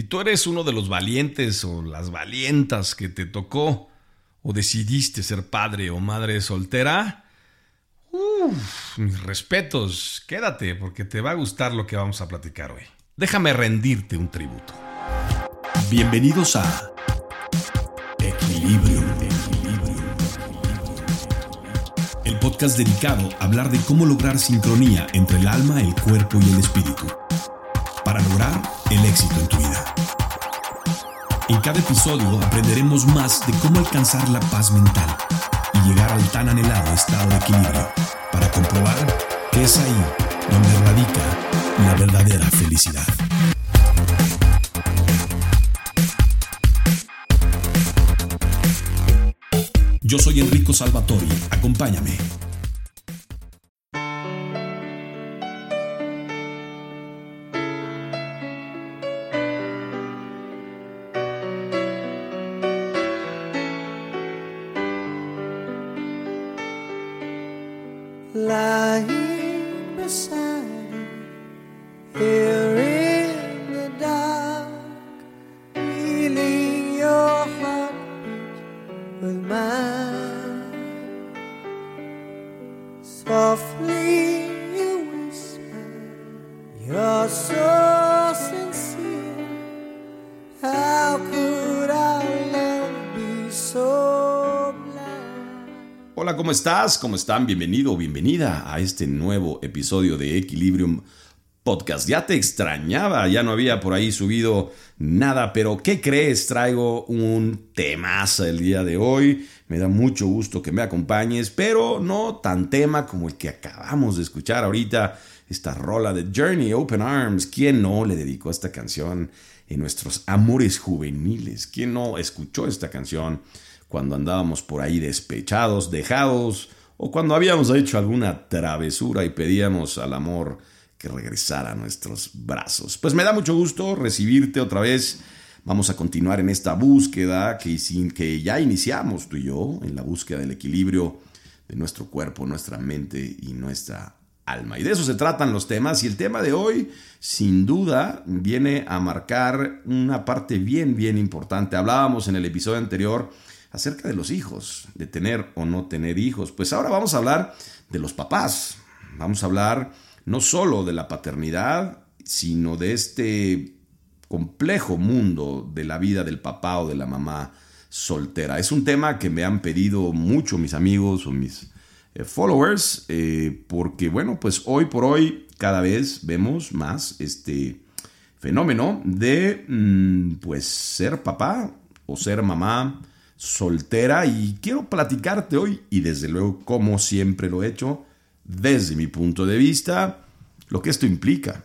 Si tú eres uno de los valientes o las valientas que te tocó o decidiste ser padre o madre soltera, uff, mis respetos, quédate porque te va a gustar lo que vamos a platicar hoy. Déjame rendirte un tributo. Bienvenidos a Equilibrio. El podcast dedicado a hablar de cómo lograr sincronía entre el alma, el cuerpo y el espíritu para lograr el éxito en tu vida. En cada episodio aprenderemos más de cómo alcanzar la paz mental y llegar al tan anhelado estado de equilibrio para comprobar que es ahí donde radica la verdadera felicidad. Yo soy Enrico Salvatori, acompáñame ¿cómo estás? ¿Cómo están? Bienvenido o bienvenida a este nuevo episodio de Equilibrium Podcast. Ya te extrañaba, ya no había por ahí subido nada, pero ¿qué crees? Traigo un temazo el día de hoy. Me da mucho gusto que me acompañes, pero no tan tema como el que acabamos de escuchar ahorita, esta rola de Journey Open Arms. ¿Quién no le dedicó esta canción en nuestros amores juveniles? ¿Quién no escuchó esta canción? Cuando andábamos por ahí despechados, dejados, o cuando habíamos hecho alguna travesura y pedíamos al amor que regresara a nuestros brazos. Pues me da mucho gusto recibirte otra vez. Vamos a continuar en esta búsqueda que, que ya iniciamos tú y yo, en la búsqueda del equilibrio de nuestro cuerpo, nuestra mente y nuestra alma. Y de eso se tratan los temas. Y el tema de hoy, sin duda, viene a marcar una parte bien, bien importante. Hablábamos en el episodio anterior acerca de los hijos, de tener o no tener hijos. Pues ahora vamos a hablar de los papás. Vamos a hablar no solo de la paternidad, sino de este complejo mundo de la vida del papá o de la mamá soltera. Es un tema que me han pedido mucho mis amigos o mis eh, followers, eh, porque bueno, pues hoy por hoy cada vez vemos más este fenómeno de mm, pues ser papá o ser mamá soltera y quiero platicarte hoy, y desde luego como siempre lo he hecho, desde mi punto de vista, lo que esto implica.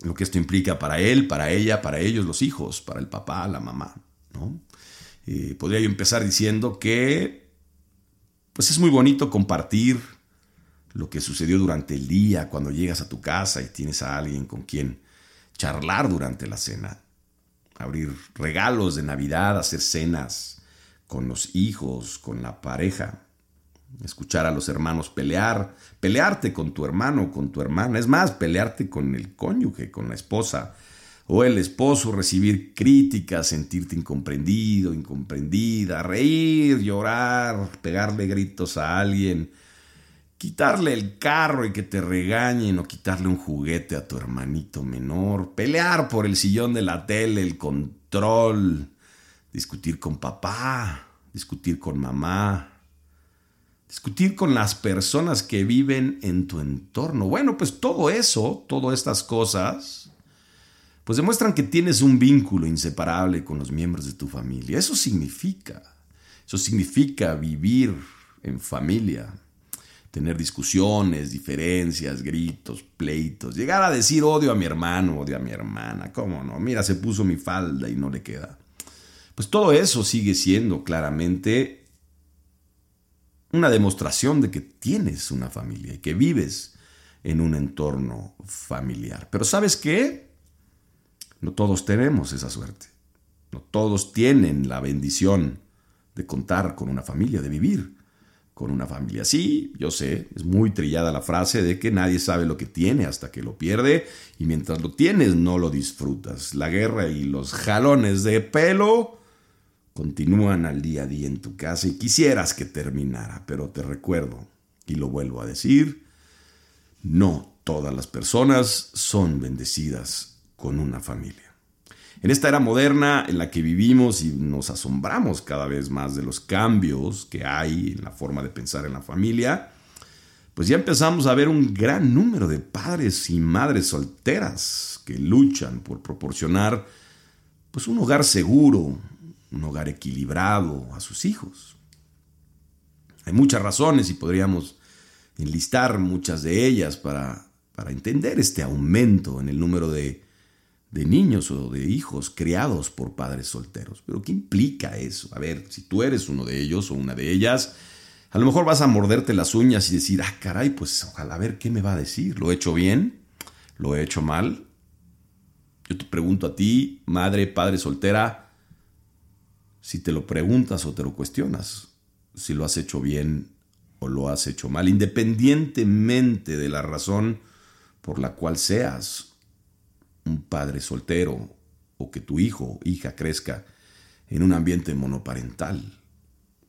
Lo que esto implica para él, para ella, para ellos, los hijos, para el papá, la mamá. ¿no? Eh, podría yo empezar diciendo que pues es muy bonito compartir lo que sucedió durante el día, cuando llegas a tu casa y tienes a alguien con quien charlar durante la cena, abrir regalos de Navidad, hacer cenas, con los hijos, con la pareja, escuchar a los hermanos pelear, pelearte con tu hermano, con tu hermana, es más, pelearte con el cónyuge, con la esposa, o el esposo recibir críticas, sentirte incomprendido, incomprendida, reír, llorar, pegarle gritos a alguien, quitarle el carro y que te regañen o quitarle un juguete a tu hermanito menor, pelear por el sillón de la tele, el control, discutir con papá, discutir con mamá, discutir con las personas que viven en tu entorno. Bueno, pues todo eso, todas estas cosas, pues demuestran que tienes un vínculo inseparable con los miembros de tu familia. Eso significa, eso significa vivir en familia, tener discusiones, diferencias, gritos, pleitos, llegar a decir odio a mi hermano, odio a mi hermana, ¿cómo no? Mira, se puso mi falda y no le queda. Pues todo eso sigue siendo claramente una demostración de que tienes una familia y que vives en un entorno familiar. Pero ¿sabes qué? No todos tenemos esa suerte. No todos tienen la bendición de contar con una familia, de vivir con una familia. Sí, yo sé, es muy trillada la frase de que nadie sabe lo que tiene hasta que lo pierde y mientras lo tienes no lo disfrutas. La guerra y los jalones de pelo continúan al día a día en tu casa y quisieras que terminara, pero te recuerdo, y lo vuelvo a decir, no todas las personas son bendecidas con una familia. En esta era moderna en la que vivimos y nos asombramos cada vez más de los cambios que hay en la forma de pensar en la familia, pues ya empezamos a ver un gran número de padres y madres solteras que luchan por proporcionar pues un hogar seguro, un hogar equilibrado a sus hijos. Hay muchas razones y podríamos enlistar muchas de ellas para, para entender este aumento en el número de de niños o de hijos criados por padres solteros. Pero ¿qué implica eso? A ver, si tú eres uno de ellos o una de ellas, a lo mejor vas a morderte las uñas y decir, ah, caray, pues ojalá a ver qué me va a decir. ¿Lo he hecho bien? ¿Lo he hecho mal? Yo te pregunto a ti, madre, padre soltera, si te lo preguntas o te lo cuestionas, si lo has hecho bien o lo has hecho mal, independientemente de la razón por la cual seas un padre soltero o que tu hijo o hija crezca en un ambiente monoparental.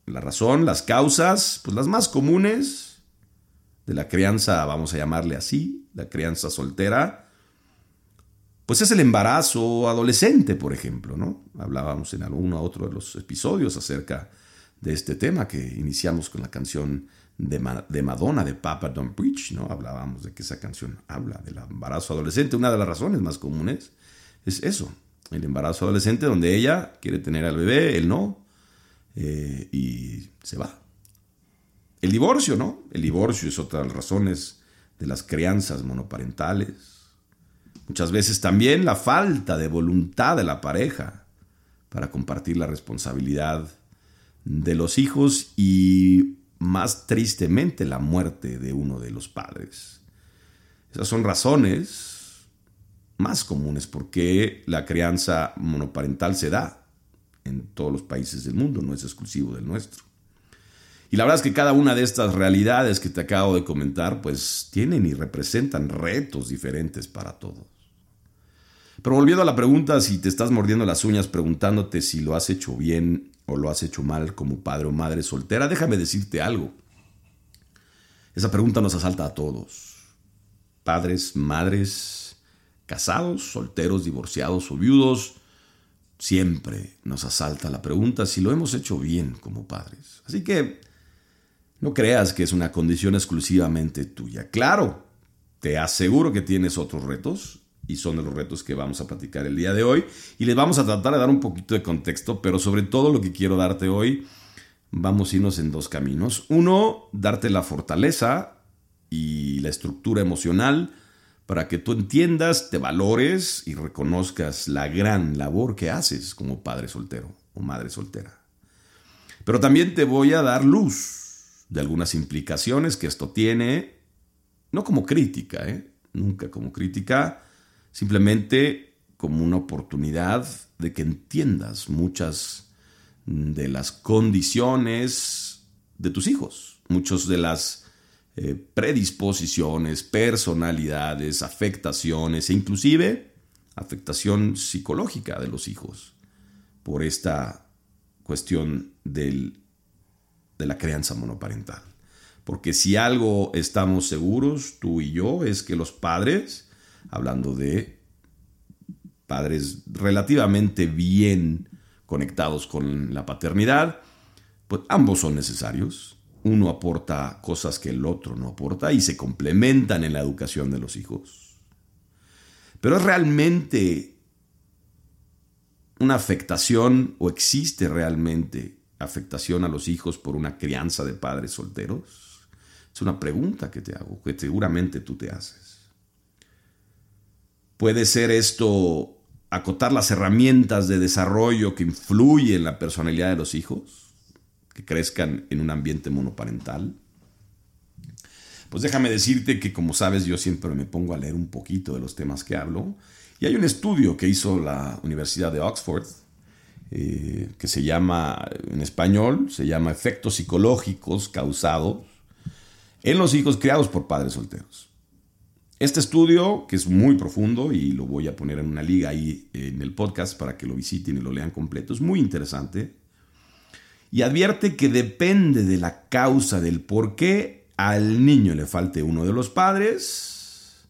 La razón, las causas, pues las más comunes de la crianza, vamos a llamarle así, la crianza soltera, pues es el embarazo adolescente, por ejemplo, ¿no? Hablábamos en alguno otro de los episodios acerca de este tema que iniciamos con la canción de, Madonna, de Papa Don't Preach, ¿no? Hablábamos de que esa canción habla del embarazo adolescente. Una de las razones más comunes es eso, el embarazo adolescente donde ella quiere tener al bebé, él no, eh, y se va. El divorcio, ¿no? El divorcio es otra de las razones de las crianzas monoparentales. Muchas veces también la falta de voluntad de la pareja para compartir la responsabilidad de los hijos y más tristemente la muerte de uno de los padres. Esas son razones más comunes por qué la crianza monoparental se da en todos los países del mundo, no es exclusivo del nuestro. Y la verdad es que cada una de estas realidades que te acabo de comentar, pues tienen y representan retos diferentes para todos. Pero volviendo a la pregunta, si te estás mordiendo las uñas preguntándote si lo has hecho bien o lo has hecho mal como padre o madre soltera, déjame decirte algo. Esa pregunta nos asalta a todos. Padres, madres, casados, solteros, divorciados o viudos, siempre nos asalta la pregunta si lo hemos hecho bien como padres. Así que no creas que es una condición exclusivamente tuya. Claro, te aseguro que tienes otros retos y son de los retos que vamos a platicar el día de hoy. Y les vamos a tratar de dar un poquito de contexto, pero sobre todo lo que quiero darte hoy, vamos a irnos en dos caminos. Uno, darte la fortaleza y la estructura emocional para que tú entiendas, te valores y reconozcas la gran labor que haces como padre soltero o madre soltera. Pero también te voy a dar luz de algunas implicaciones que esto tiene, no como crítica, ¿eh? nunca como crítica, simplemente como una oportunidad de que entiendas muchas de las condiciones de tus hijos, muchas de las eh, predisposiciones, personalidades, afectaciones e inclusive afectación psicológica de los hijos por esta cuestión del, de la crianza monoparental. Porque si algo estamos seguros, tú y yo, es que los padres hablando de padres relativamente bien conectados con la paternidad, pues ambos son necesarios. Uno aporta cosas que el otro no aporta y se complementan en la educación de los hijos. Pero es realmente una afectación o existe realmente afectación a los hijos por una crianza de padres solteros? Es una pregunta que te hago, que seguramente tú te haces. Puede ser esto acotar las herramientas de desarrollo que influyen en la personalidad de los hijos, que crezcan en un ambiente monoparental. Pues déjame decirte que como sabes yo siempre me pongo a leer un poquito de los temas que hablo y hay un estudio que hizo la Universidad de Oxford eh, que se llama, en español, se llama efectos psicológicos causados en los hijos criados por padres solteros. Este estudio, que es muy profundo y lo voy a poner en una liga ahí en el podcast para que lo visiten y lo lean completo, es muy interesante y advierte que depende de la causa del por qué al niño le falte uno de los padres,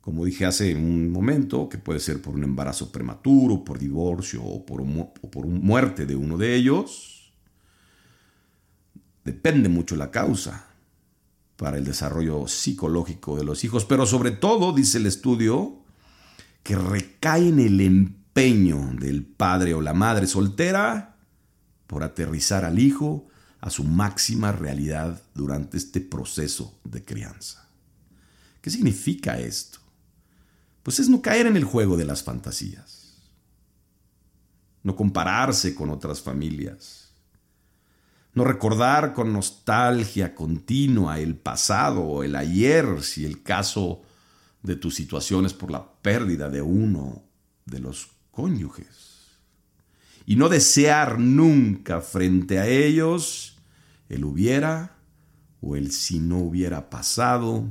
como dije hace un momento, que puede ser por un embarazo prematuro, por divorcio o por, o por muerte de uno de ellos, depende mucho la causa para el desarrollo psicológico de los hijos, pero sobre todo, dice el estudio, que recae en el empeño del padre o la madre soltera por aterrizar al hijo a su máxima realidad durante este proceso de crianza. ¿Qué significa esto? Pues es no caer en el juego de las fantasías, no compararse con otras familias, no recordar con nostalgia continua el pasado o el ayer si el caso de tu situación es por la pérdida de uno de los cónyuges. Y no desear nunca frente a ellos el hubiera o el si no hubiera pasado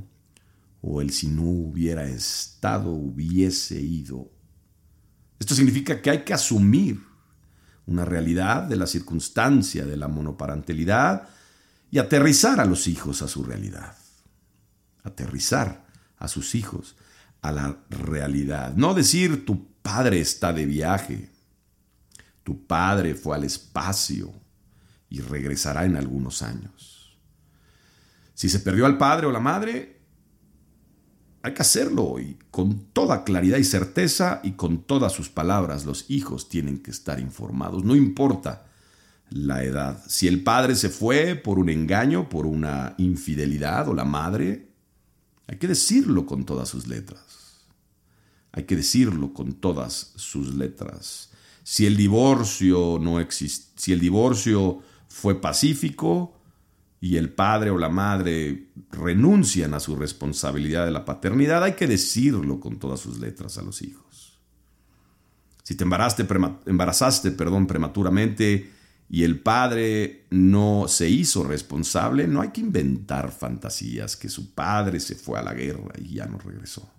o el si no hubiera estado hubiese ido. Esto significa que hay que asumir una realidad de la circunstancia de la monoparentalidad y aterrizar a los hijos a su realidad. Aterrizar a sus hijos a la realidad. No decir tu padre está de viaje, tu padre fue al espacio y regresará en algunos años. Si se perdió al padre o la madre, hay que hacerlo y con toda claridad y certeza y con todas sus palabras. Los hijos tienen que estar informados, no importa la edad. Si el padre se fue por un engaño, por una infidelidad o la madre, hay que decirlo con todas sus letras. Hay que decirlo con todas sus letras. Si el divorcio no existe, si el divorcio fue pacífico, y el padre o la madre renuncian a su responsabilidad de la paternidad, hay que decirlo con todas sus letras a los hijos. Si te embarazaste, embarazaste perdón, prematuramente y el padre no se hizo responsable, no hay que inventar fantasías que su padre se fue a la guerra y ya no regresó.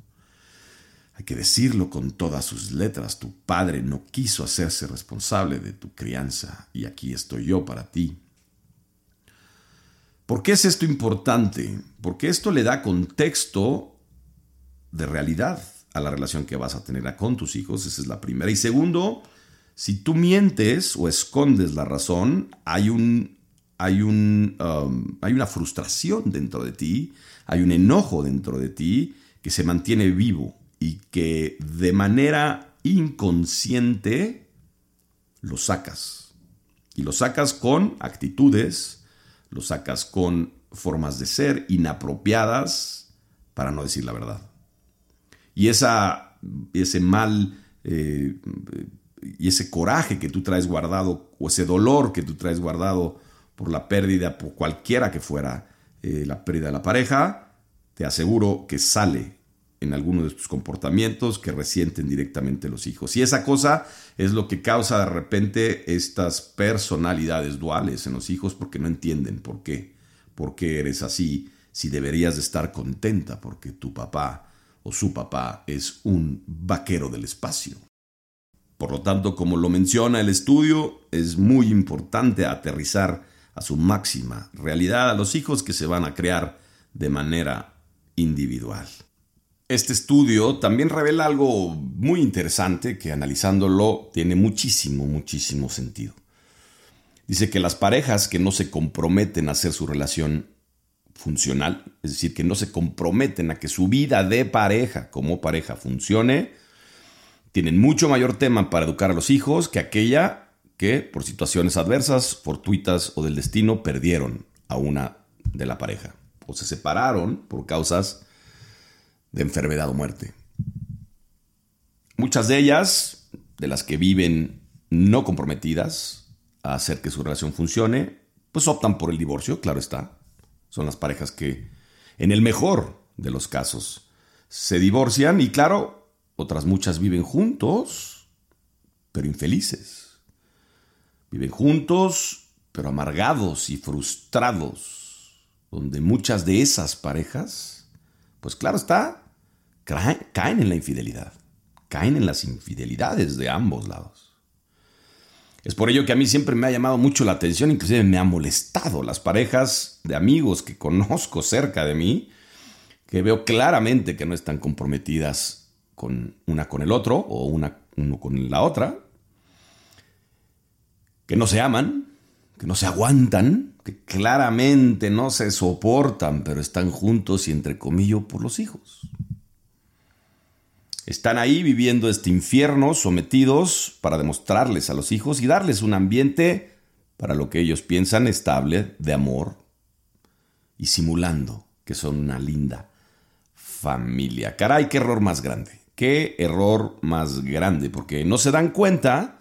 Hay que decirlo con todas sus letras, tu padre no quiso hacerse responsable de tu crianza y aquí estoy yo para ti ¿Por qué es esto importante? Porque esto le da contexto de realidad a la relación que vas a tener con tus hijos, esa es la primera. Y segundo, si tú mientes o escondes la razón, hay, un, hay, un, um, hay una frustración dentro de ti, hay un enojo dentro de ti que se mantiene vivo y que de manera inconsciente lo sacas. Y lo sacas con actitudes, lo sacas con formas de ser inapropiadas para no decir la verdad. Y esa, ese mal eh, y ese coraje que tú traes guardado, o ese dolor que tú traes guardado por la pérdida, por cualquiera que fuera eh, la pérdida de la pareja, te aseguro que sale en alguno de tus comportamientos que resienten directamente los hijos. Y esa cosa es lo que causa de repente estas personalidades duales en los hijos porque no entienden por qué, por qué eres así, si deberías de estar contenta porque tu papá o su papá es un vaquero del espacio. Por lo tanto, como lo menciona el estudio, es muy importante aterrizar a su máxima realidad a los hijos que se van a crear de manera individual. Este estudio también revela algo muy interesante que analizándolo tiene muchísimo, muchísimo sentido. Dice que las parejas que no se comprometen a hacer su relación funcional, es decir, que no se comprometen a que su vida de pareja como pareja funcione, tienen mucho mayor tema para educar a los hijos que aquella que por situaciones adversas, fortuitas o del destino perdieron a una de la pareja o se separaron por causas de enfermedad o muerte. Muchas de ellas, de las que viven no comprometidas a hacer que su relación funcione, pues optan por el divorcio, claro está. Son las parejas que, en el mejor de los casos, se divorcian y claro, otras muchas viven juntos, pero infelices. Viven juntos, pero amargados y frustrados, donde muchas de esas parejas, pues claro está, caen en la infidelidad, caen en las infidelidades de ambos lados. Es por ello que a mí siempre me ha llamado mucho la atención, inclusive me ha molestado las parejas de amigos que conozco cerca de mí, que veo claramente que no están comprometidas con una con el otro o una uno con la otra, que no se aman, que no se aguantan, que claramente no se soportan, pero están juntos y entre comillas por los hijos. Están ahí viviendo este infierno, sometidos para demostrarles a los hijos y darles un ambiente para lo que ellos piensan estable, de amor, y simulando que son una linda familia. Caray, qué error más grande, qué error más grande, porque no se dan cuenta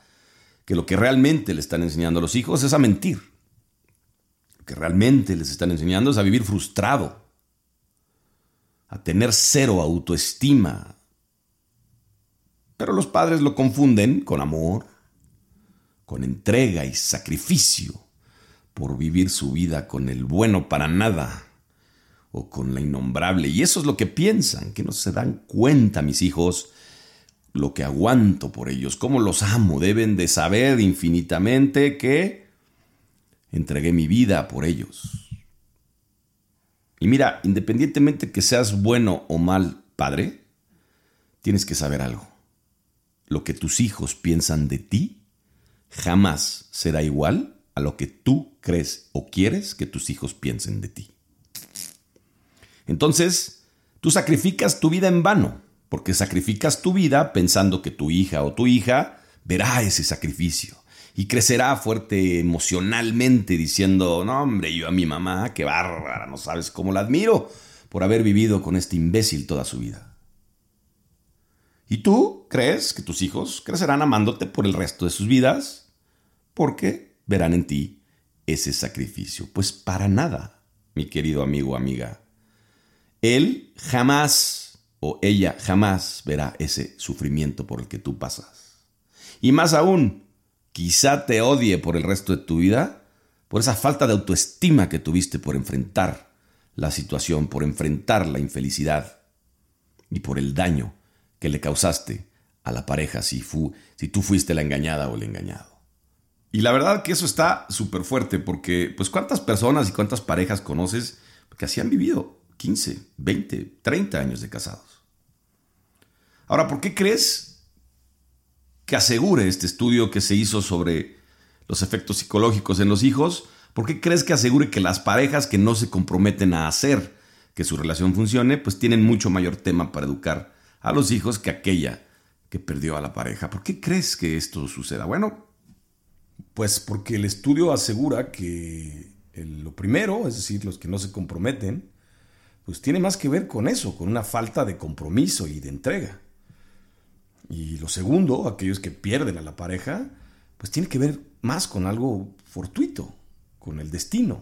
que lo que realmente le están enseñando a los hijos es a mentir. Lo que realmente les están enseñando es a vivir frustrado, a tener cero autoestima, pero los padres lo confunden con amor, con entrega y sacrificio por vivir su vida con el bueno para nada o con la innombrable. Y eso es lo que piensan, que no se dan cuenta, mis hijos, lo que aguanto por ellos, cómo los amo. Deben de saber infinitamente que entregué mi vida por ellos. Y mira, independientemente que seas bueno o mal padre, tienes que saber algo lo que tus hijos piensan de ti jamás será igual a lo que tú crees o quieres que tus hijos piensen de ti. Entonces, tú sacrificas tu vida en vano, porque sacrificas tu vida pensando que tu hija o tu hija verá ese sacrificio y crecerá fuerte emocionalmente diciendo, no hombre, yo a mi mamá, qué bárbara, no sabes cómo la admiro por haber vivido con este imbécil toda su vida. ¿Y tú crees que tus hijos crecerán amándote por el resto de sus vidas? Porque verán en ti ese sacrificio. Pues para nada, mi querido amigo amiga. Él jamás o ella jamás verá ese sufrimiento por el que tú pasas. Y más aún, quizá te odie por el resto de tu vida por esa falta de autoestima que tuviste por enfrentar la situación, por enfrentar la infelicidad y por el daño que le causaste a la pareja si, si tú fuiste la engañada o el engañado. Y la verdad que eso está súper fuerte porque, pues, ¿cuántas personas y cuántas parejas conoces que así han vivido 15, 20, 30 años de casados? Ahora, ¿por qué crees que asegure este estudio que se hizo sobre los efectos psicológicos en los hijos? ¿Por qué crees que asegure que las parejas que no se comprometen a hacer que su relación funcione, pues tienen mucho mayor tema para educar a los hijos que aquella que perdió a la pareja. ¿Por qué crees que esto suceda? Bueno, pues porque el estudio asegura que lo primero, es decir, los que no se comprometen, pues tiene más que ver con eso, con una falta de compromiso y de entrega. Y lo segundo, aquellos que pierden a la pareja, pues tiene que ver más con algo fortuito, con el destino.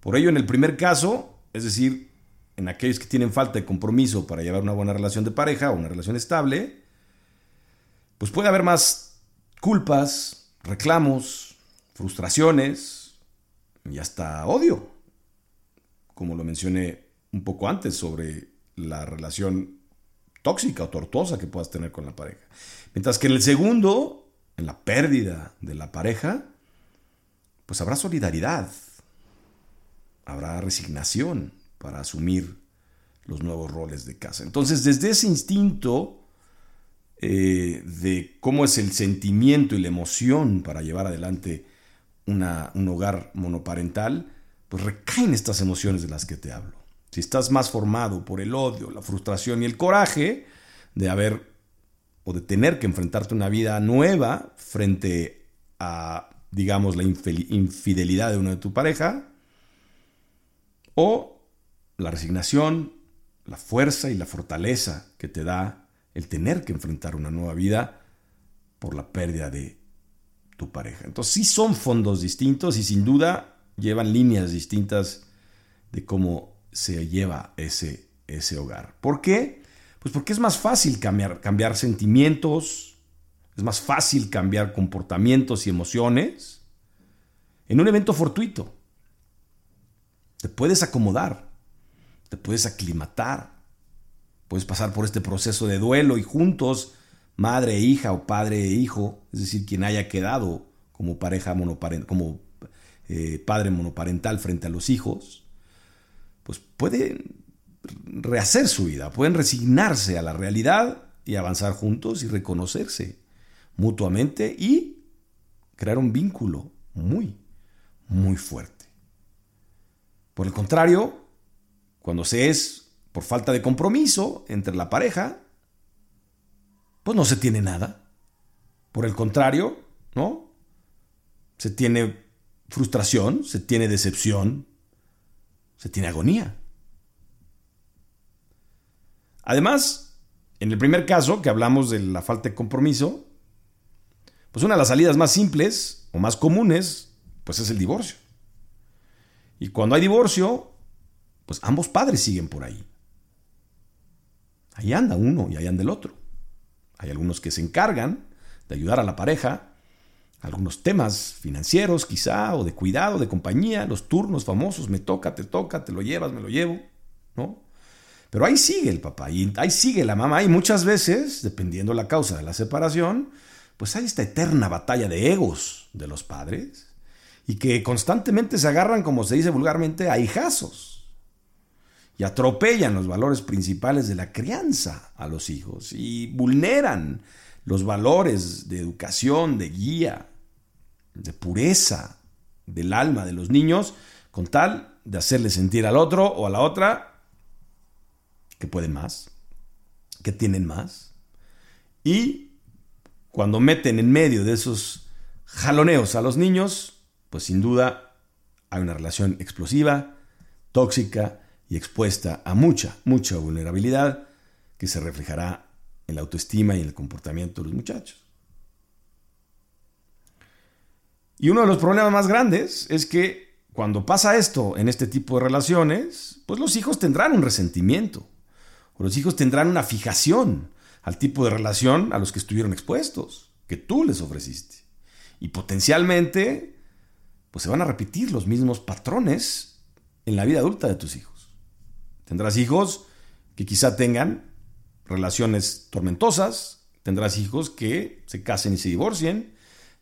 Por ello, en el primer caso, es decir, en aquellos que tienen falta de compromiso para llevar una buena relación de pareja o una relación estable, pues puede haber más culpas, reclamos, frustraciones y hasta odio, como lo mencioné un poco antes sobre la relación tóxica o tortuosa que puedas tener con la pareja. Mientras que en el segundo, en la pérdida de la pareja, pues habrá solidaridad, habrá resignación, para asumir los nuevos roles de casa. Entonces, desde ese instinto eh, de cómo es el sentimiento y la emoción para llevar adelante un hogar monoparental, pues recaen estas emociones de las que te hablo. Si estás más formado por el odio, la frustración y el coraje de haber o de tener que enfrentarte a una vida nueva frente a, digamos, la infidelidad de una de tu pareja, o la resignación, la fuerza y la fortaleza que te da el tener que enfrentar una nueva vida por la pérdida de tu pareja. Entonces sí son fondos distintos y sin duda llevan líneas distintas de cómo se lleva ese, ese hogar. ¿Por qué? Pues porque es más fácil cambiar, cambiar sentimientos, Es más fácil cambiar comportamientos y emociones en un evento fortuito. Te puedes acomodar, te puedes aclimatar, puedes pasar por este proceso de duelo y juntos, madre e hija o padre e hijo, es decir, quien haya quedado como pareja monoparental, como eh, padre monoparental frente a los hijos, pues pueden rehacer su vida, pueden resignarse a la realidad y avanzar juntos y reconocerse mutuamente y crear un vínculo muy, muy fuerte. Por el contrario, cuando se es por falta de compromiso entre la pareja, pues no se tiene nada. Por el contrario, ¿no? Se tiene frustración, se tiene decepción, se tiene agonía. Además, en el primer caso, que hablamos de la falta de compromiso, pues una de las salidas más simples o más comunes, pues es el divorcio. Y cuando hay divorcio, pues ambos padres siguen por ahí. Ahí anda uno y ahí anda el otro. Hay algunos que se encargan de ayudar a la pareja, algunos temas financieros quizá, o de cuidado, de compañía, los turnos famosos, me toca, te toca, te lo llevas, me lo llevo, ¿no? Pero ahí sigue el papá y ahí sigue la mamá y muchas veces, dependiendo la causa de la separación, pues hay esta eterna batalla de egos de los padres y que constantemente se agarran, como se dice vulgarmente, a hijazos y atropellan los valores principales de la crianza a los hijos y vulneran los valores de educación, de guía, de pureza del alma de los niños con tal de hacerle sentir al otro o a la otra que pueden más, que tienen más. Y cuando meten en medio de esos jaloneos a los niños, pues sin duda hay una relación explosiva, tóxica y expuesta a mucha, mucha vulnerabilidad que se reflejará en la autoestima y en el comportamiento de los muchachos. Y uno de los problemas más grandes es que cuando pasa esto en este tipo de relaciones, pues los hijos tendrán un resentimiento los hijos tendrán una fijación al tipo de relación a los que estuvieron expuestos, que tú les ofreciste. Y potencialmente, pues se van a repetir los mismos patrones en la vida adulta de tus hijos. Tendrás hijos que quizá tengan relaciones tormentosas, tendrás hijos que se casen y se divorcien,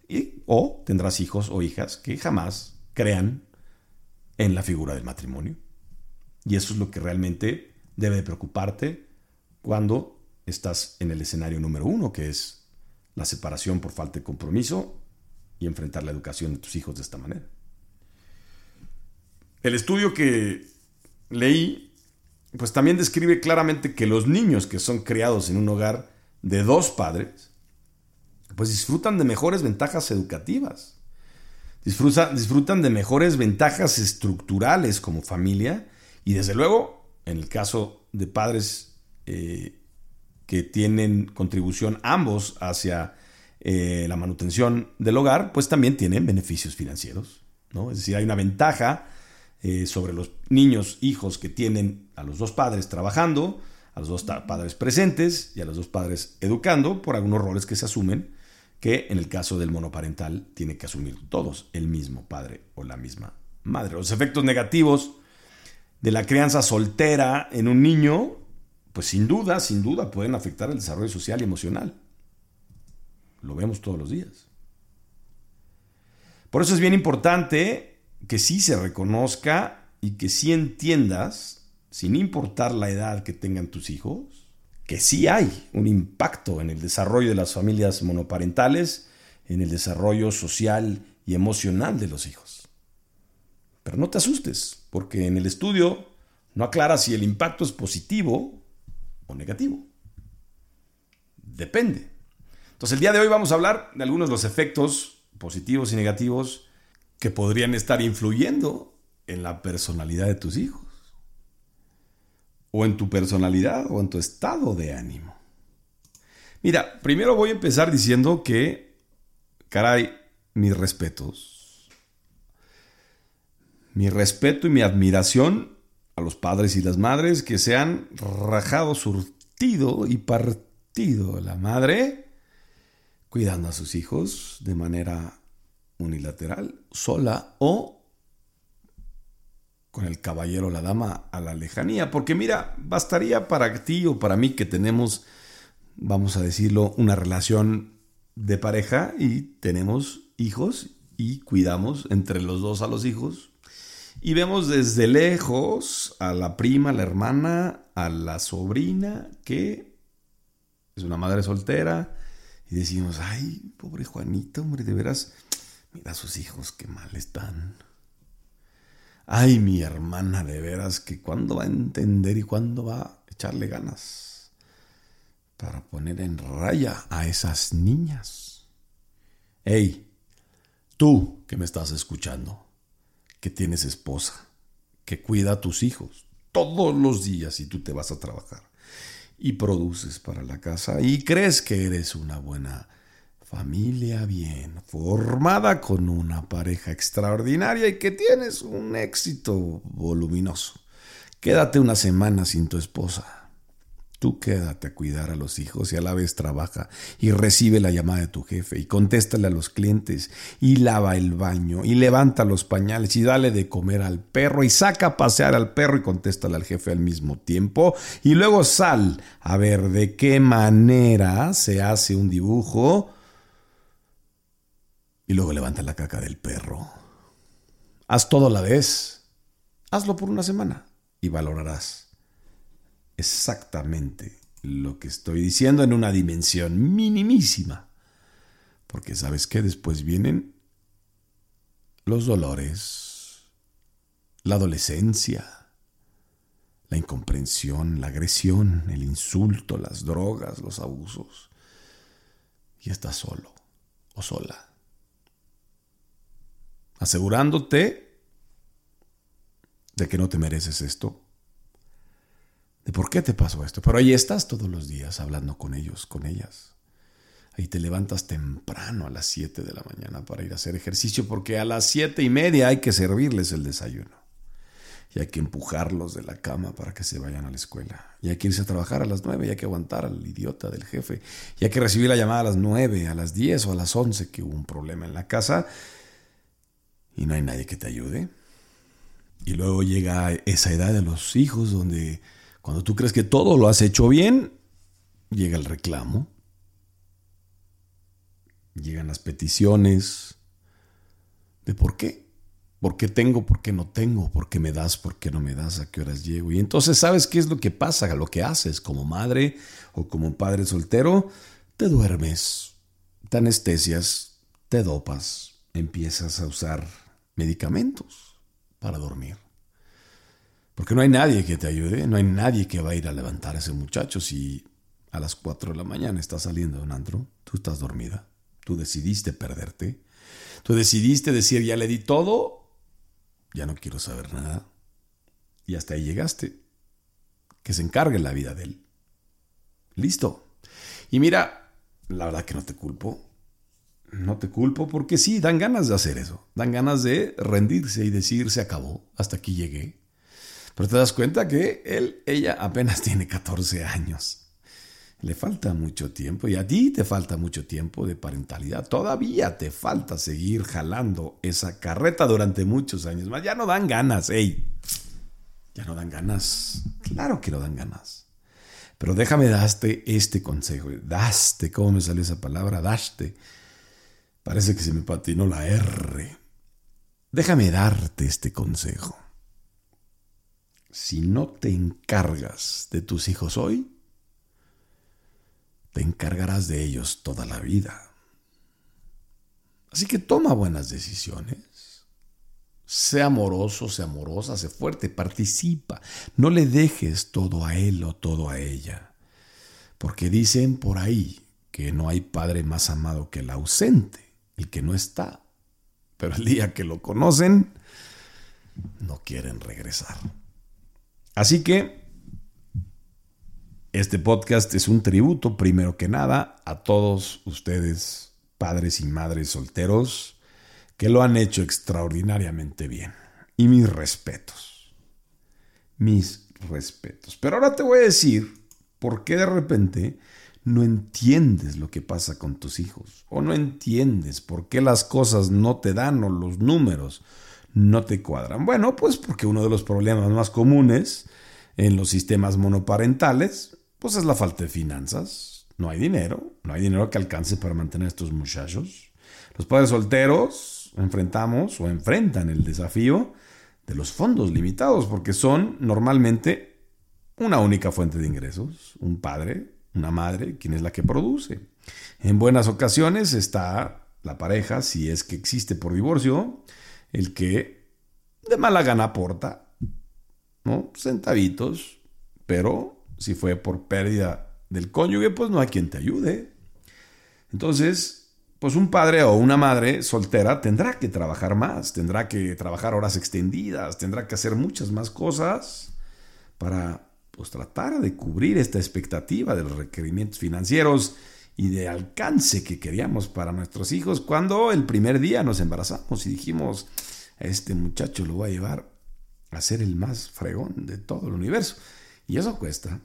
y, o tendrás hijos o hijas que jamás crean en la figura del matrimonio. Y eso es lo que realmente debe de preocuparte cuando estás en el escenario número uno, que es la separación por falta de compromiso y enfrentar la educación de tus hijos de esta manera. El estudio que leí, pues también describe claramente que los niños que son criados en un hogar de dos padres, pues disfrutan de mejores ventajas educativas, disfrutan, de mejores ventajas estructurales como familia y desde luego en el caso de padres eh, que tienen contribución ambos hacia eh, la manutención del hogar, pues también tienen beneficios financieros. ¿no? Es decir, hay una ventaja eh, sobre los niños, hijos que tienen a los dos padres trabajando, a los dos padres presentes y a los dos padres educando por algunos roles que se asumen que en el caso del monoparental tiene que asumir todos el mismo padre o la misma madre. Los efectos negativos de la crianza soltera en un niño, pues sin duda, sin duda pueden afectar el desarrollo social y emocional. Lo vemos todos los días. Por eso es bien importante que sí se reconozca y que sí entiendas, sin importar la edad que tengan tus hijos, que sí hay un impacto en el desarrollo de las familias monoparentales, en el desarrollo social y emocional de los hijos. Pero no te asustes, porque en el estudio no aclara si el impacto es positivo o negativo. Depende. Entonces el día de hoy vamos a hablar de algunos de los efectos positivos y negativos que podrían estar influyendo en la personalidad de tus hijos. O en tu personalidad o en tu estado de ánimo. Mira, primero voy a empezar diciendo que, caray, mis respetos mi respeto y mi admiración a los padres y las madres que se han rajado, surtido y partido la madre cuidando a sus hijos de manera unilateral, sola o con el caballero o la dama a la lejanía. Porque mira, bastaría para ti o para mí que tenemos, vamos a decirlo, una relación de pareja y tenemos hijos y cuidamos entre los dos a los hijos. Y vemos desde lejos a la prima, a la hermana, a la sobrina, que es una madre soltera, y decimos, ay, pobre Juanito, hombre, de veras, mira a sus hijos, qué mal están. Ay, mi hermana, de veras, que cuándo va a entender y cuándo va a echarle ganas para poner en raya a esas niñas. Hey, tú que me estás escuchando, que tienes esposa, que cuida a tus hijos todos los días y tú te vas a trabajar y produces para la casa y crees que eres una buena familia bien formada con una pareja extraordinaria y que tienes un éxito voluminoso. Quédate una semana sin tu esposa. Tú quédate a cuidar a los hijos y a la vez trabaja y recibe la llamada de tu jefe y contéstale a los clientes y lava el baño y levanta los pañales y dale de comer al perro y saca a pasear al perro y contéstale al jefe al mismo tiempo y luego sal a ver de qué manera se hace un dibujo y luego levanta la caca del perro. Haz todo a la vez. Hazlo por una semana y valorarás exactamente lo que estoy diciendo en una dimensión minimísima. Porque sabes que después vienen los dolores, la adolescencia, la incomprensión, la agresión, el insulto, las drogas, los abusos. Y estás solo o sola asegurándote de que no te mereces esto, de por qué te pasó esto. Pero ahí estás todos los días hablando con ellos, con ellas. Ahí te levantas temprano a las 7 de la mañana para ir a hacer ejercicio porque a las siete y media hay que servirles el desayuno. Y hay que empujarlos de la cama para que se vayan a la escuela. Y hay que irse a trabajar a las 9 y hay que aguantar al idiota del jefe. Y hay que recibir la llamada a las 9, a las 10 o a las 11 que hubo un problema en la casa y no hay nadie que te ayude. Y luego llega esa edad de los hijos donde cuando tú crees que todo lo has hecho bien, llega el reclamo, llegan las peticiones de por qué. ¿Por qué tengo? ¿Por qué no tengo? ¿Por qué me das? ¿Por qué no me das? ¿A qué horas llego? Y entonces sabes qué es lo que pasa, lo que haces como madre o como padre soltero. Te duermes, te anestesias, te dopas, empiezas a usar medicamentos para dormir. Porque no hay nadie que te ayude, no hay nadie que va a ir a levantar a ese muchacho si a las 4 de la mañana está saliendo de un antro, tú estás dormida, tú decidiste perderte, tú decidiste decir ya le di todo, ya no quiero saber nada, y hasta ahí llegaste, que se encargue la vida de él. Listo. Y mira, la verdad que no te culpo, no te culpo porque sí, dan ganas de hacer eso. Dan ganas de rendirse y decir, se acabó, hasta aquí llegué. Pero te das cuenta que él, ella apenas tiene 14 años. Le falta mucho tiempo y a ti te falta mucho tiempo de parentalidad. Todavía te falta seguir jalando esa carreta durante muchos años más. Ya no dan ganas, ey. Ya no dan ganas. Claro que no dan ganas. Pero déjame darte este consejo. Daste, ¿cómo me salió esa palabra? Daste Parece que se me patinó la R. Déjame darte este consejo. Si no te encargas de tus hijos hoy, te encargarás de ellos toda la vida. Así que toma buenas decisiones. Sé amoroso, sé amorosa, sé fuerte, participa. No le dejes todo a él o todo a ella. Porque dicen por ahí que no hay padre más amado que el ausente el que no está. Pero el día que lo conocen, no quieren regresar. Así que este podcast es un tributo, primero que nada, a todos ustedes, padres y madres solteros, que lo han hecho extraordinariamente bien. Y mis respetos. Mis respetos. Pero ahora te voy a decir por qué de repente no entiendes lo que pasa con tus hijos o no entiendes por qué las cosas no te dan o los números no te cuadran. Bueno, pues porque uno de los problemas más comunes en los sistemas monoparentales pues es la falta de finanzas. No hay dinero, no hay dinero que alcance para mantener a estos muchachos. Los padres solteros enfrentamos o enfrentan el desafío de los fondos limitados porque son normalmente una única fuente de ingresos, un padre una madre, quien es la que produce. En buenas ocasiones está la pareja, si es que existe por divorcio, el que de mala gana aporta. Centavitos, pero si fue por pérdida del cónyuge, pues no hay quien te ayude. Entonces, pues un padre o una madre soltera tendrá que trabajar más, tendrá que trabajar horas extendidas, tendrá que hacer muchas más cosas para pues tratar de cubrir esta expectativa de los requerimientos financieros y de alcance que queríamos para nuestros hijos cuando el primer día nos embarazamos y dijimos, este muchacho lo va a llevar a ser el más fregón de todo el universo. Y eso cuesta.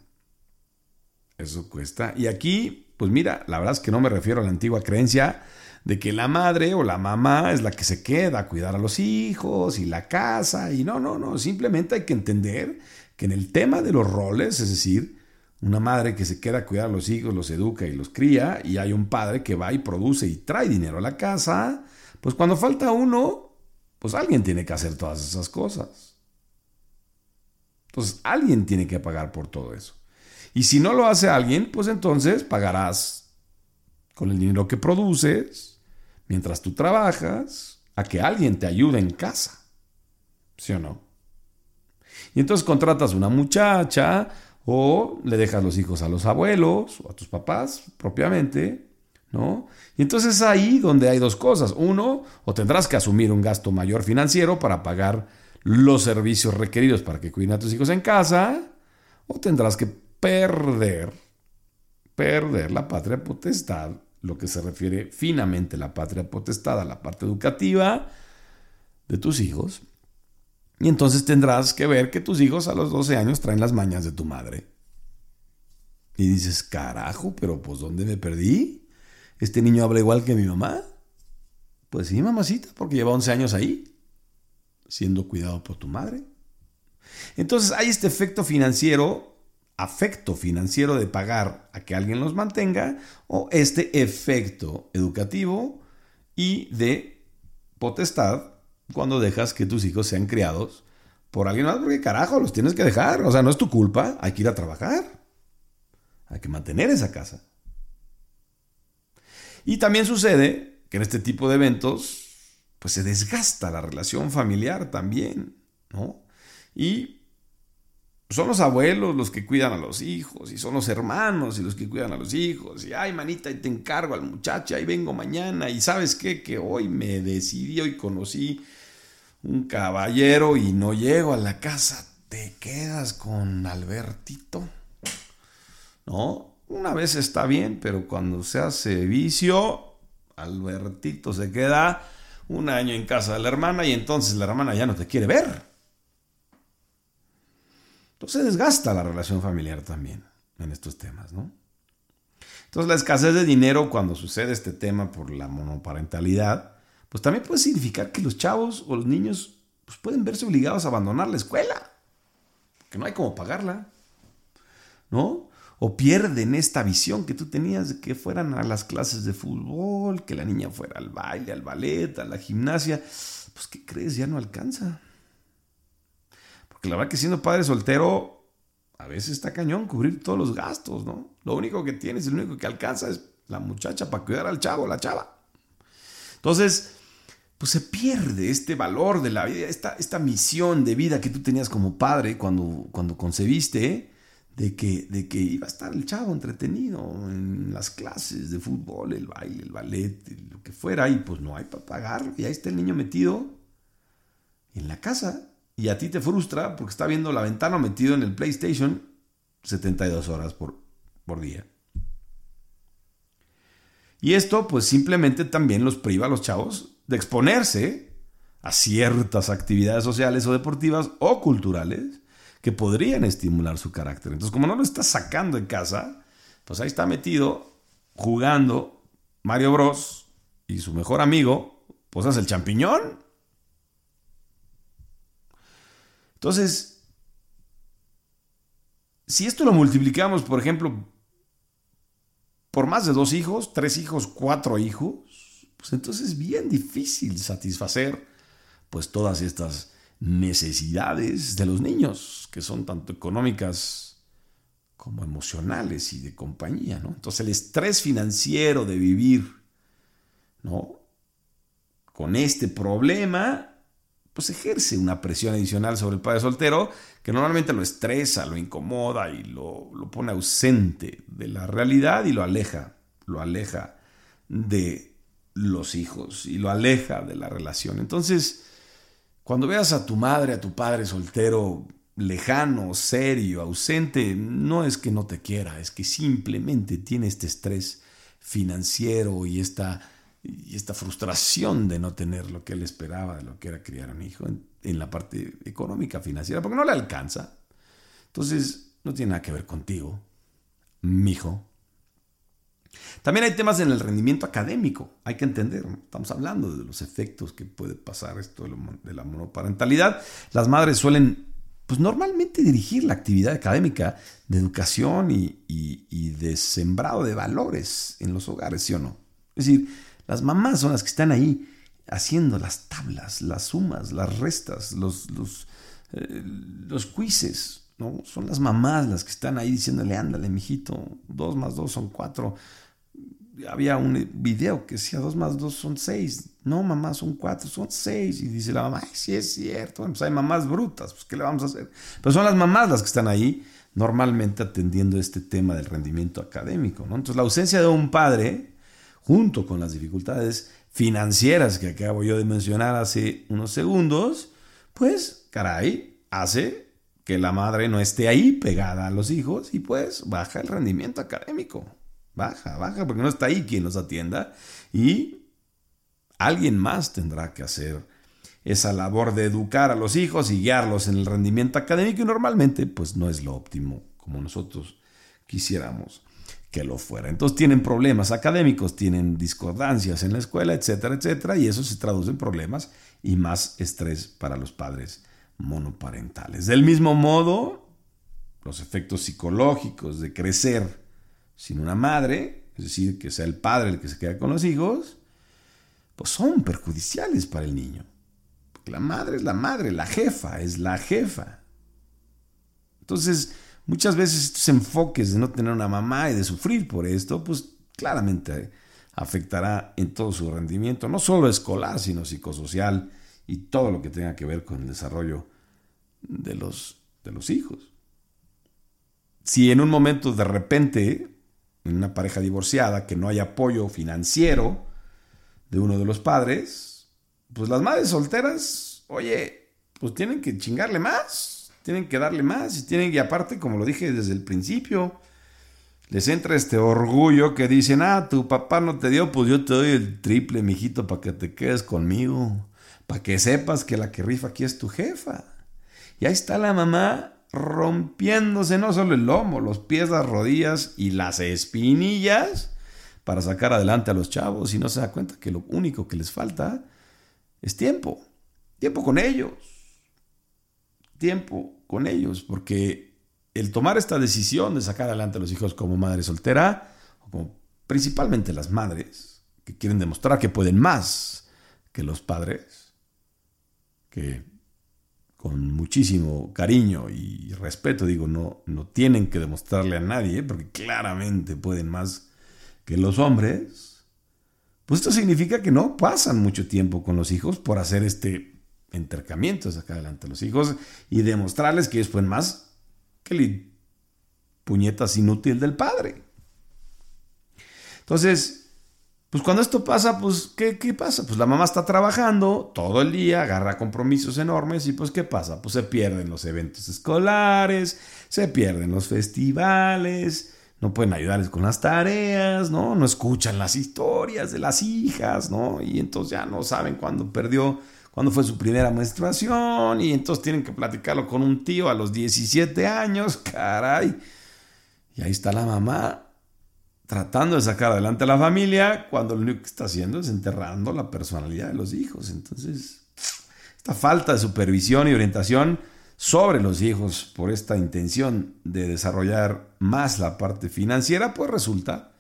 Eso cuesta. Y aquí, pues mira, la verdad es que no me refiero a la antigua creencia de que la madre o la mamá es la que se queda a cuidar a los hijos y la casa. Y no, no, no. Simplemente hay que entender que en el tema de los roles, es decir, una madre que se queda a cuidar a los hijos, los educa y los cría, y hay un padre que va y produce y trae dinero a la casa, pues cuando falta uno, pues alguien tiene que hacer todas esas cosas. Entonces alguien tiene que pagar por todo eso. Y si no lo hace alguien, pues entonces pagarás con el dinero que produces, mientras tú trabajas, a que alguien te ayude en casa. ¿Sí o no? Y entonces contratas una muchacha o le dejas los hijos a los abuelos o a tus papás propiamente, ¿no? Y entonces es ahí donde hay dos cosas. Uno, o tendrás que asumir un gasto mayor financiero para pagar los servicios requeridos para que cuiden a tus hijos en casa, o tendrás que perder, perder la patria potestad, lo que se refiere finamente la patria potestad, a la parte educativa de tus hijos, y entonces tendrás que ver que tus hijos a los 12 años traen las mañas de tu madre. Y dices, carajo, pero pues ¿dónde me perdí? ¿Este niño habla igual que mi mamá? Pues sí, mamacita, porque lleva 11 años ahí, siendo cuidado por tu madre. Entonces hay este efecto financiero, afecto financiero de pagar a que alguien los mantenga, o este efecto educativo y de potestad cuando dejas que tus hijos sean criados por alguien más, porque carajo, los tienes que dejar. O sea, no es tu culpa, hay que ir a trabajar. Hay que mantener esa casa. Y también sucede que en este tipo de eventos, pues se desgasta la relación familiar también, ¿no? Y son los abuelos los que cuidan a los hijos, y son los hermanos y los que cuidan a los hijos, y ay manita, y te encargo al muchacho, ahí vengo mañana, y sabes qué, que hoy me decidí, hoy conocí un caballero y no llego a la casa, te quedas con Albertito. ¿No? Una vez está bien, pero cuando se hace vicio, Albertito se queda un año en casa de la hermana y entonces la hermana ya no te quiere ver. Entonces desgasta la relación familiar también en estos temas, ¿no? Entonces la escasez de dinero cuando sucede este tema por la monoparentalidad, pues también puede significar que los chavos o los niños pues pueden verse obligados a abandonar la escuela, que no hay como pagarla, ¿no? O pierden esta visión que tú tenías de que fueran a las clases de fútbol, que la niña fuera al baile, al ballet, a la gimnasia. Pues, ¿qué crees? Ya no alcanza. Porque la verdad que siendo padre soltero, a veces está cañón cubrir todos los gastos, ¿no? Lo único que tienes, lo único que alcanza es la muchacha para cuidar al chavo, la chava. Entonces, pues se pierde este valor de la vida, esta, esta misión de vida que tú tenías como padre cuando, cuando concebiste, de que, de que iba a estar el chavo entretenido en las clases de fútbol, el baile, el ballet, lo que fuera, y pues no hay para pagarlo, y ahí está el niño metido en la casa, y a ti te frustra porque está viendo la ventana metido en el PlayStation 72 horas por, por día. Y esto pues simplemente también los priva a los chavos de exponerse a ciertas actividades sociales o deportivas o culturales que podrían estimular su carácter. Entonces, como no lo estás sacando en casa, pues ahí está metido jugando Mario Bros. y su mejor amigo, pues es el champiñón. Entonces, si esto lo multiplicamos, por ejemplo, por más de dos hijos, tres hijos, cuatro hijos, pues entonces es bien difícil satisfacer pues todas estas necesidades de los niños, que son tanto económicas como emocionales y de compañía, ¿no? Entonces el estrés financiero de vivir, ¿no? Con este problema pues ejerce una presión adicional sobre el padre soltero que normalmente lo estresa, lo incomoda y lo, lo pone ausente de la realidad y lo aleja, lo aleja de los hijos y lo aleja de la relación. Entonces, cuando veas a tu madre, a tu padre soltero lejano, serio, ausente, no es que no te quiera, es que simplemente tiene este estrés financiero y esta y esta frustración de no tener lo que él esperaba de lo que era criar a un hijo en, la parte económica, financiera, porque no le alcanza. Entonces, no tiene nada que ver contigo, mi hijo. También hay temas en el rendimiento académico, hay que entender, estamos hablando de los efectos que puede pasar esto de, la monoparentalidad. Las madres suelen, pues normalmente dirigir la actividad académica de educación y, y de sembrado de valores en los hogares, ¿sí o no? Es decir, las mamás son las que están ahí haciendo las tablas, las sumas, las restas, los, los, eh, los. ¿no? Son las mamás las que están ahí diciéndole, ándale, mijito, dos más dos son cuatro. Había un video que decía dos más dos son seis. No, mamá, son cuatro, son seis. Y dice la mamá, sí es cierto. pues hay mamás brutas, pues ¿qué le vamos a hacer? Pero son las mamás las que están ahí normalmente atendiendo este tema del rendimiento académico. ¿no? Entonces la ausencia de un padre junto con las dificultades financieras que acabo yo de mencionar hace unos segundos, pues, caray, hace que la madre no esté ahí pegada a los hijos y pues baja el rendimiento académico. Baja, baja, porque no está ahí quien los atienda y alguien más tendrá que hacer esa labor de educar a los hijos y guiarlos en el rendimiento académico y normalmente pues no es lo óptimo como nosotros quisiéramos que lo fuera. Entonces tienen problemas académicos, tienen discordancias en la escuela, etcétera, etcétera, y eso se traduce en problemas y más estrés para los padres monoparentales. Del mismo modo, los efectos psicológicos de crecer sin una madre, es decir, que sea el padre el que se queda con los hijos, pues son perjudiciales para el niño. Porque la madre es la madre, la jefa es la jefa. Entonces, Muchas veces estos enfoques de no tener una mamá y de sufrir por esto, pues claramente afectará en todo su rendimiento, no solo escolar, sino psicosocial y todo lo que tenga que ver con el desarrollo de los, de los hijos. Si en un momento de repente, en una pareja divorciada, que no hay apoyo financiero de uno de los padres, pues las madres solteras, oye, pues tienen que chingarle más, tienen que darle más y tienen, y aparte, como lo dije desde el principio, les entra este orgullo que dicen, ah, tu papá no te dio, pues yo te doy el triple, mijito, para que te quedes conmigo, para que sepas que la que rifa aquí es tu jefa. Y ahí está la mamá rompiéndose no solo el lomo, los pies, las rodillas y las espinillas para sacar adelante a los chavos. Y no se da cuenta que lo único que les falta es tiempo, tiempo con ellos, tiempo con ellos, porque el tomar esta decisión de sacar adelante a los hijos como madre soltera, o como principalmente las madres, que quieren demostrar que pueden más que los padres, que con muchísimo cariño y respeto digo, no, no tienen que demostrarle a nadie, porque claramente pueden más que los hombres, pues esto significa que no pasan mucho tiempo con los hijos por hacer este intercambios acá adelante los hijos y demostrarles que ellos pueden más que el puñetas inútil del padre. Entonces, pues cuando esto pasa, pues, ¿qué, ¿qué, pasa? Pues la mamá está trabajando todo el día, agarra compromisos enormes y pues, ¿qué pasa? Pues se pierden los eventos escolares, se pierden los festivales, no pueden ayudarles con las tareas, ¿no? No escuchan las historias de las hijas, ¿no? Y entonces ya no saben cuándo perdió cuando fue su primera menstruación y entonces tienen que platicarlo con un tío a los 17 años, caray. Y ahí está la mamá tratando de sacar adelante a la familia cuando lo único que está haciendo es enterrando la personalidad de los hijos. Entonces, esta falta de supervisión y orientación sobre los hijos por esta intención de desarrollar más la parte financiera, pues resulta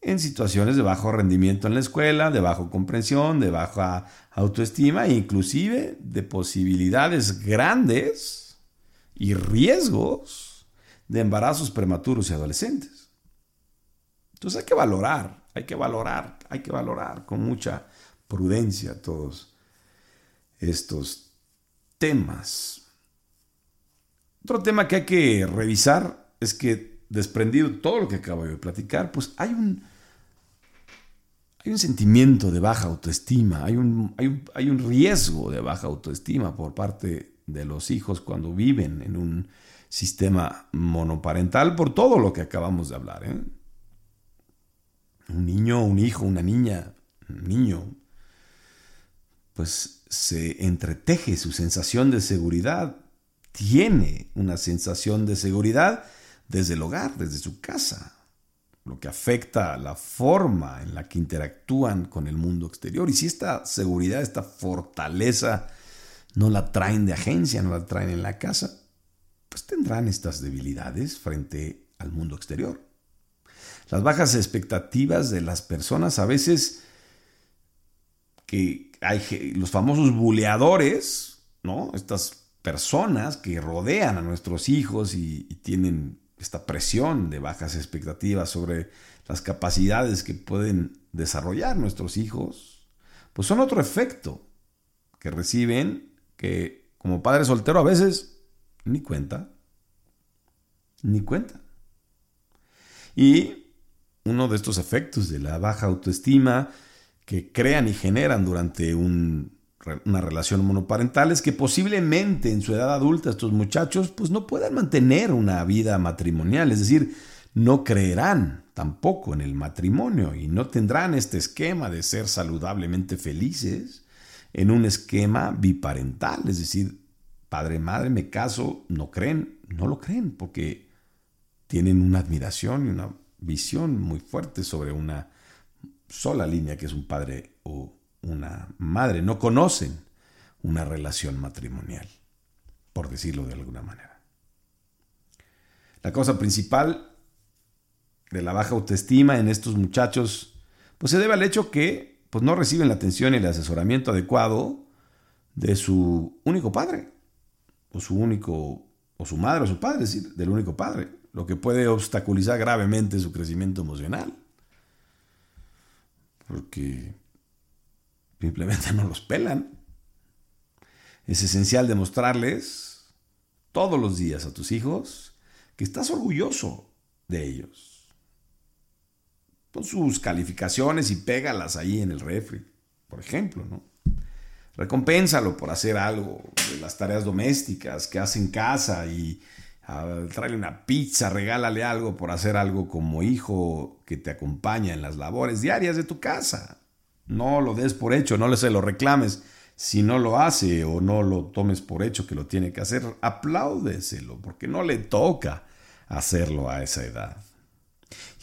en situaciones de bajo rendimiento en la escuela, de bajo comprensión, de baja autoestima e inclusive de posibilidades grandes y riesgos de embarazos prematuros y adolescentes. Entonces hay que valorar, hay que valorar, hay que valorar con mucha prudencia todos estos temas. Otro tema que hay que revisar es que desprendido de todo lo que acabo de platicar, pues hay un, hay un sentimiento de baja autoestima, hay un, hay, un, riesgo de baja autoestima por parte de los hijos cuando viven en un sistema monoparental por todo lo que acabamos de hablar. ¿eh? Un niño, un hijo, una niña, un niño, pues se entreteje su sensación de seguridad, tiene una sensación de seguridad desde el hogar, desde su casa lo que afecta la forma en la que interactúan con el mundo exterior. Y si esta seguridad, esta fortaleza no la traen de agencia, no la traen en la casa, pues tendrán estas debilidades frente al mundo exterior. Las bajas expectativas de las personas a veces que hay los famosos buleadores, ¿no? Estas personas que rodean a nuestros hijos y, y tienen esta presión de bajas expectativas sobre las capacidades que pueden desarrollar nuestros hijos, pues son otro efecto que reciben que como padre soltero a veces ni cuenta, ni cuenta. Y uno de estos efectos de la baja autoestima que crean y generan durante un una relación monoparental es que posiblemente en su edad adulta estos muchachos pues no puedan mantener una vida matrimonial, es decir, no creerán tampoco en el matrimonio y no tendrán este esquema de ser saludablemente felices en un esquema biparental, es decir, padre, madre, me caso, no creen, no lo creen porque tienen una admiración y una visión muy fuerte sobre una sola línea que es un padre o una madre, no conocen una relación matrimonial, por decirlo de alguna manera. La causa principal de la baja autoestima en estos muchachos, pues se debe al hecho que pues, no reciben la atención y el asesoramiento adecuado de su único padre, o su único, o su madre o su padre, es decir, del único padre, lo que puede obstaculizar gravemente su crecimiento emocional. Porque Simplemente no los pelan. Es esencial demostrarles todos los días a tus hijos que estás orgulloso de ellos. Pon sus calificaciones y pégalas ahí en el refri, por ejemplo, ¿no? Recompénsalo por hacer algo de las tareas domésticas que hace en casa y uh, tráele una pizza, regálale algo por hacer algo como hijo que te acompaña en las labores diarias de tu casa. No lo des por hecho, no se lo reclames. Si no lo hace o no lo tomes por hecho que lo tiene que hacer, apláudeselo, porque no le toca hacerlo a esa edad.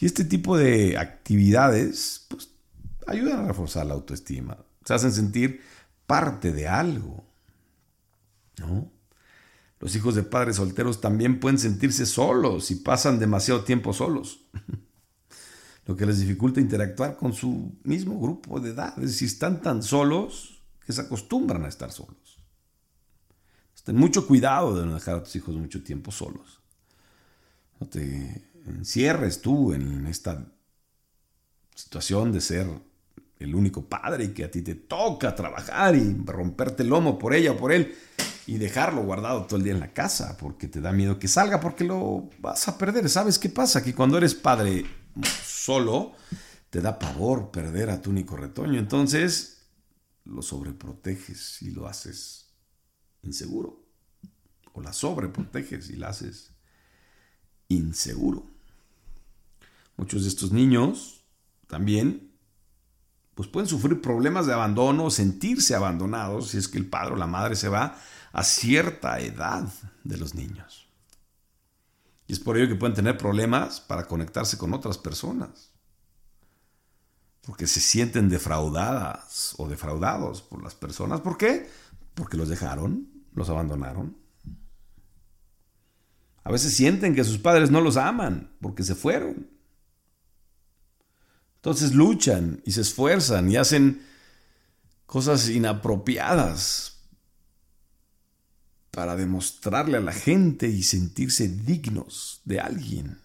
Y este tipo de actividades pues, ayudan a reforzar la autoestima, se hacen sentir parte de algo. ¿no? Los hijos de padres solteros también pueden sentirse solos y pasan demasiado tiempo solos. lo que les dificulta interactuar con su mismo grupo de edad. Es decir, están tan solos que se acostumbran a estar solos. Ten mucho cuidado de no dejar a tus hijos mucho tiempo solos. No te encierres tú en esta situación de ser el único padre y que a ti te toca trabajar y romperte el lomo por ella o por él y dejarlo guardado todo el día en la casa porque te da miedo que salga porque lo vas a perder. ¿Sabes qué pasa? Que cuando eres padre solo, te da pavor perder a tu único retoño. Entonces, lo sobreproteges y lo haces inseguro. O la sobreproteges y la haces inseguro. Muchos de estos niños también pues pueden sufrir problemas de abandono sentirse abandonados si es que el padre o la madre se va a cierta edad de los niños. Y es por ello que pueden tener problemas para conectarse con otras personas. Porque se sienten defraudadas o defraudados por las personas. ¿Por qué? Porque los dejaron, los abandonaron. A veces sienten que sus padres no los aman porque se fueron. Entonces luchan y se esfuerzan y hacen cosas inapropiadas para demostrarle a la gente y sentirse dignos de alguien.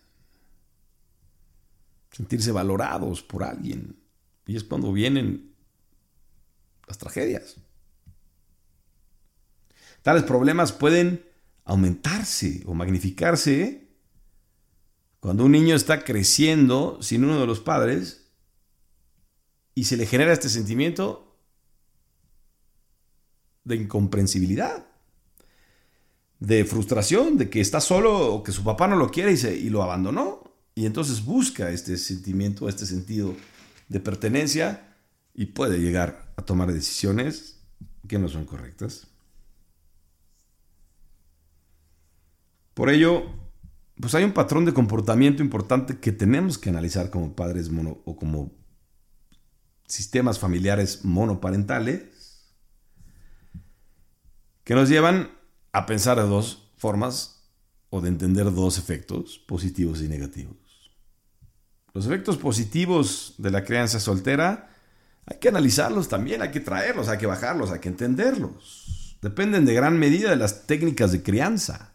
Sentirse valorados por alguien. Y es cuando vienen las tragedias. Tales problemas pueden aumentarse o magnificarse cuando un niño está creciendo sin uno de los padres y se le genera este sentimiento de incomprensibilidad, de frustración, de que está solo o que su papá no lo quiere y, se, y lo abandonó. Y entonces busca este sentimiento, este sentido de pertenencia y puede llegar a tomar decisiones que no son correctas. Por ello, pues hay un patrón de comportamiento importante que tenemos que analizar como padres mono, o como sistemas familiares monoparentales que nos llevan a pensar de dos formas o de entender dos efectos, positivos y negativos. Los efectos positivos de la crianza soltera hay que analizarlos también, hay que traerlos, hay que bajarlos, hay que entenderlos. Dependen de gran medida de las técnicas de crianza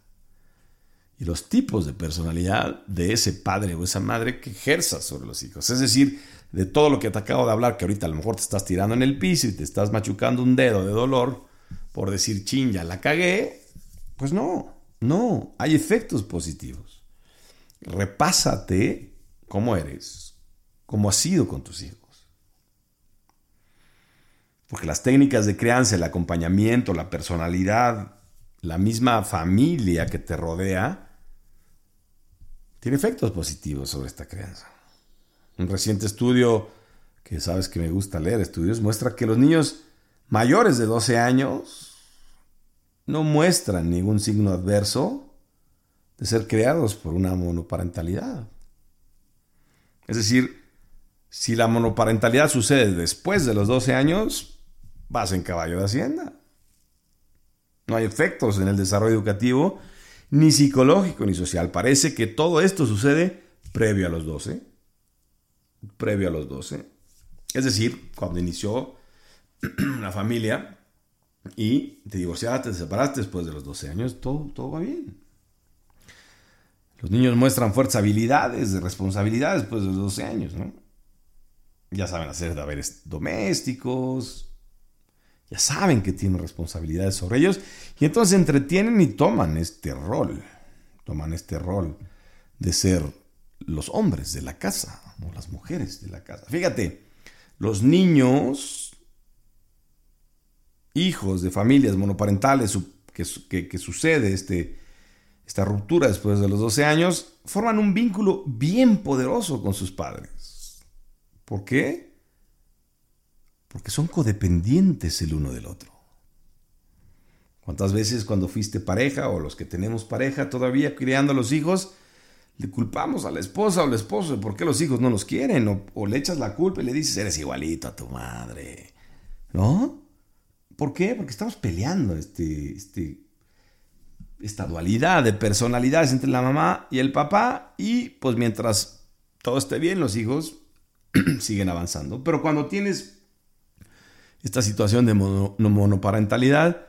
y los tipos de personalidad de ese padre o esa madre que ejerza sobre los hijos. Es decir, de todo lo que te acabo de hablar, que ahorita a lo mejor te estás tirando en el piso y te estás machucando un dedo de dolor por decir, chin, ya la cagué, pues no, no, hay efectos positivos. Repásate cómo eres, cómo has sido con tus hijos. Porque las técnicas de crianza, el acompañamiento, la personalidad, la misma familia que te rodea, tiene efectos positivos sobre esta crianza. Un reciente estudio, que sabes que me gusta leer estudios, muestra que los niños mayores de 12 años no muestran ningún signo adverso de ser creados por una monoparentalidad. Es decir, si la monoparentalidad sucede después de los 12 años, vas en caballo de hacienda. No hay efectos en el desarrollo educativo, ni psicológico ni social. Parece que todo esto sucede previo a los 12 previo a los 12. Es decir, cuando inició la familia y te divorciaste, te separaste después de los 12 años, todo, todo va bien. Los niños muestran fuertes habilidades de responsabilidad después de los 12 años, ¿no? Ya saben hacer deberes domésticos, ya saben que tienen responsabilidades sobre ellos y entonces entretienen y toman este rol, toman este rol de ser los hombres de la casa o las mujeres de la casa. Fíjate, los niños, hijos de familias monoparentales, que, sucede este, esta ruptura después de los 12 años, forman un vínculo bien poderoso con sus padres. ¿Por qué? Porque son codependientes el uno del otro. ¿Cuántas veces cuando fuiste pareja o los que tenemos pareja todavía criando a los hijos, le culpamos a la esposa o al esposo de por qué los hijos no nos quieren, o, le echas la culpa y le dices, eres igualito a tu madre. ¿No? ¿Por qué? Porque estamos peleando este, este, esta dualidad de personalidades entre la mamá y el papá, y pues mientras todo esté bien, los hijos siguen avanzando. Pero cuando tienes esta situación de monoparentalidad,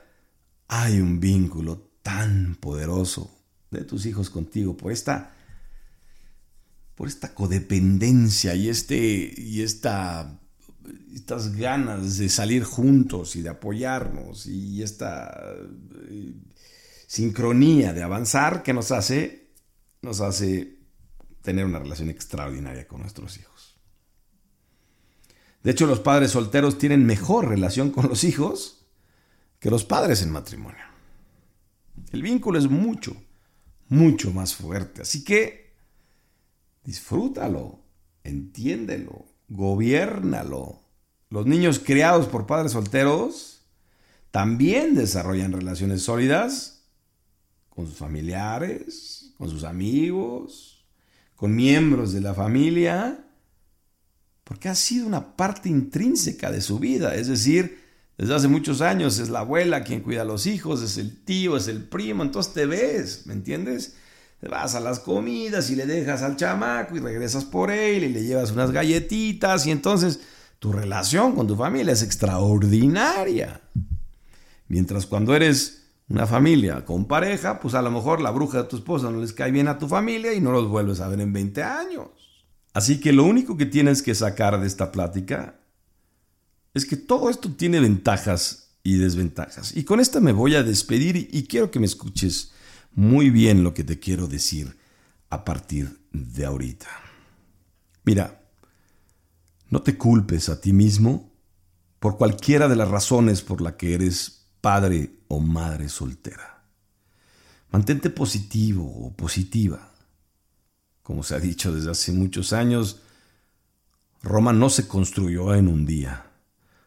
hay un vínculo tan poderoso de tus hijos contigo por esta por esta codependencia y, este, y esta, estas ganas de salir juntos y de apoyarnos y esta eh, sincronía de avanzar que nos hace, nos hace tener una relación extraordinaria con nuestros hijos. De hecho, los padres solteros tienen mejor relación con los hijos que los padres en matrimonio. El vínculo es mucho, mucho más fuerte. Así que Disfrútalo, entiéndelo, gobiernalo. Los niños criados por padres solteros también desarrollan relaciones sólidas con sus familiares, con sus amigos, con miembros de la familia, porque ha sido una parte intrínseca de su vida. Es decir, desde hace muchos años es la abuela quien cuida a los hijos, es el tío, es el primo, entonces te ves, ¿me entiendes? Vas a las comidas y le dejas al chamaco y regresas por él y le llevas unas galletitas y entonces tu relación con tu familia es extraordinaria. Mientras cuando eres una familia con pareja, pues a lo mejor la bruja de tu esposa no les cae bien a tu familia y no los vuelves a ver en 20 años. Así que lo único que tienes que sacar de esta plática es que todo esto tiene ventajas y desventajas. Y con esta me voy a despedir y quiero que me escuches muy bien lo que te quiero decir a partir de ahorita. Mira, no te culpes a ti mismo por cualquiera de las razones por la que eres padre o madre soltera. Mantente positivo o positiva. Como se ha dicho desde hace muchos años, Roma no se construyó en un día,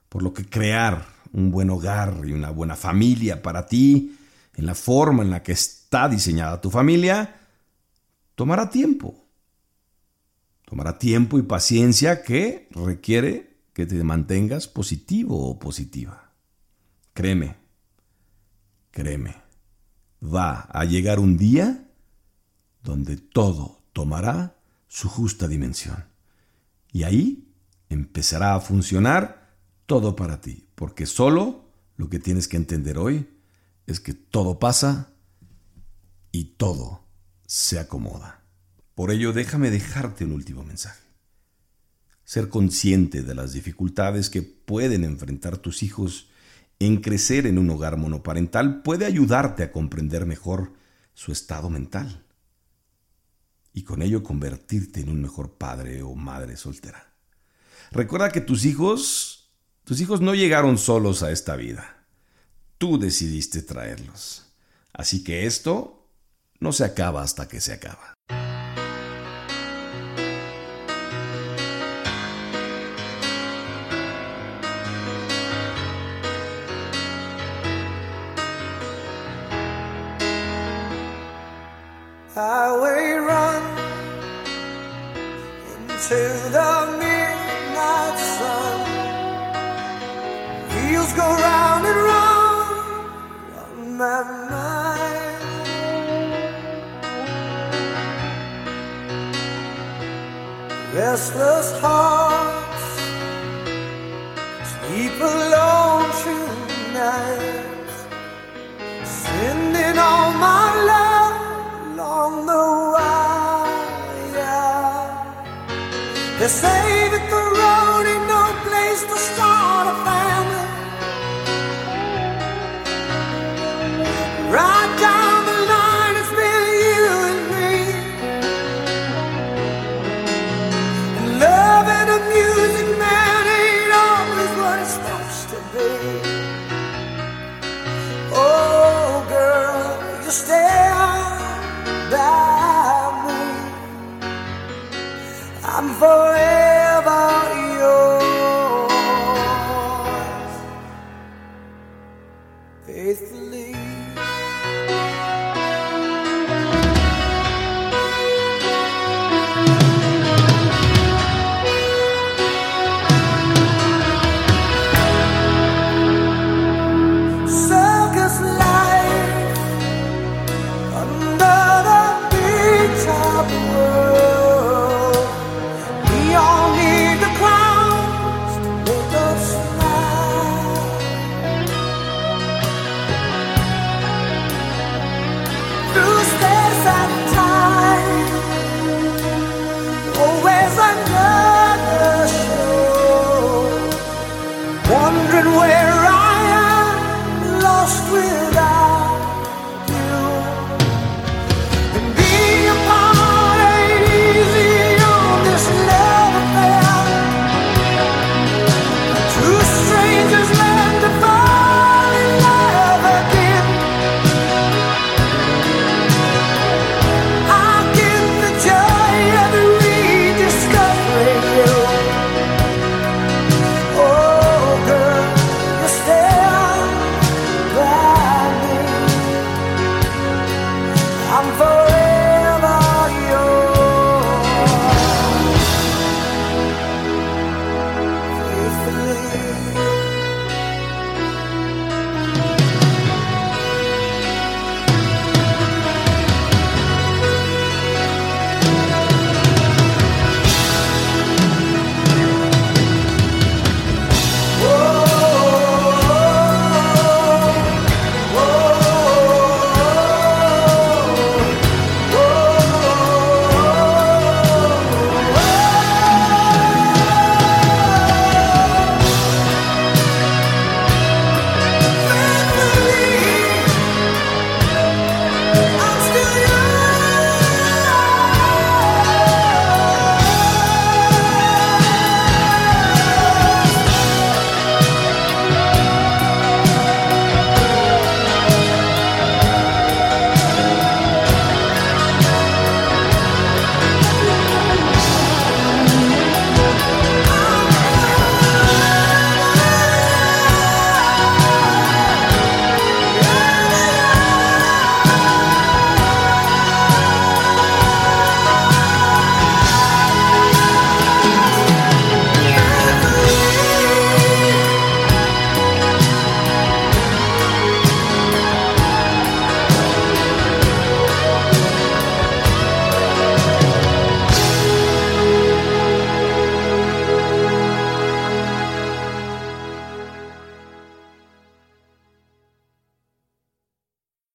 por lo que crear un buen hogar y una buena familia para ti, en la forma en la que está diseñada tu familia, tomará tiempo. Tomará tiempo y paciencia que requiere que te mantengas positivo o positiva. Créeme, créeme, va a llegar un día donde todo tomará su justa dimensión. Y ahí empezará a funcionar todo para ti, porque solo lo que tienes que entender hoy es que todo pasa y todo se acomoda. Por ello, déjame dejarte un último mensaje. Ser consciente de las dificultades que pueden enfrentar tus hijos en crecer en un hogar monoparental puede ayudarte a comprender mejor su estado mental y con ello convertirte en un mejor padre o madre soltera. Recuerda que tus hijos, tus hijos no llegaron solos a esta vida. Tú decidiste traerlos. Así que esto no se acaba hasta que se acaba. restless heart.